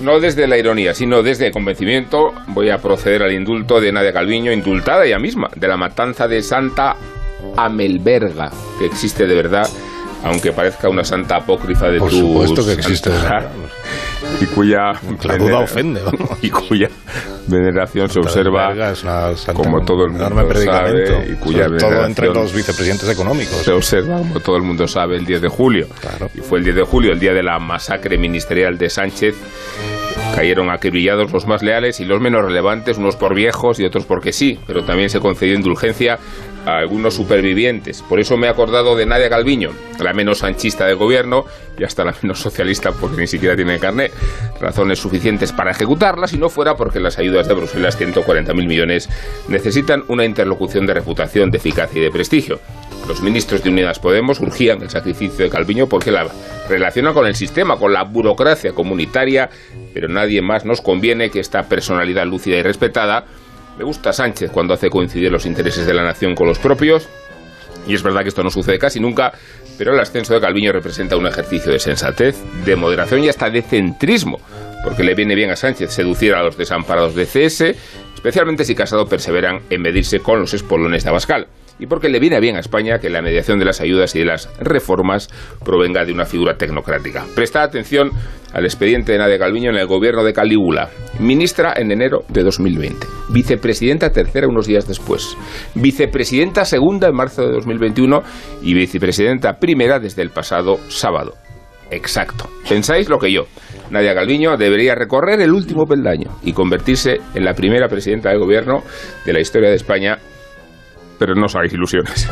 no desde la ironía, sino desde el convencimiento, voy a proceder al indulto de Nadia Calviño, indultada ella misma, de la matanza de Santa Amelberga, que existe de verdad aunque parezca una santa apócrifa de Por tu supuesto que existe. y cuya la duda ofende y cuya veneración se observa santa como todo el mundo sabe y cuya todo entre los vicepresidentes económicos. se observa como todo el mundo sabe el 10 de julio Claro. y fue el 10 de julio el día de la masacre ministerial de Sánchez cayeron acribillados los más leales y los menos relevantes, unos por viejos y otros porque sí, pero también se concedió indulgencia a algunos supervivientes. Por eso me he acordado de Nadia Calviño, la menos sanchista del gobierno y hasta la menos socialista porque ni siquiera tiene carnet. Razones suficientes para ejecutarla si no fuera porque las ayudas de Bruselas, 140.000 millones, necesitan una interlocución de reputación, de eficacia y de prestigio. Los ministros de Unidas Podemos urgían el sacrificio de Calviño porque la relaciona con el sistema, con la burocracia comunitaria, pero nadie más nos conviene que esta personalidad lúcida y respetada. Me gusta Sánchez cuando hace coincidir los intereses de la nación con los propios, y es verdad que esto no sucede casi nunca, pero el ascenso de Calviño representa un ejercicio de sensatez, de moderación y hasta de centrismo, porque le viene bien a Sánchez seducir a los desamparados de CS, especialmente si Casado perseveran en medirse con los espolones de Abascal. Y porque le viene bien a España que la mediación de las ayudas y de las reformas provenga de una figura tecnocrática. Presta atención al expediente de Nadia Calviño en el gobierno de Calígula. Ministra en enero de 2020. Vicepresidenta tercera unos días después. Vicepresidenta segunda en marzo de 2021 y vicepresidenta primera desde el pasado sábado. Exacto. Pensáis lo que yo. Nadia Calviño debería recorrer el último peldaño y convertirse en la primera presidenta del gobierno de la historia de España. Pero no os hagáis ilusiones.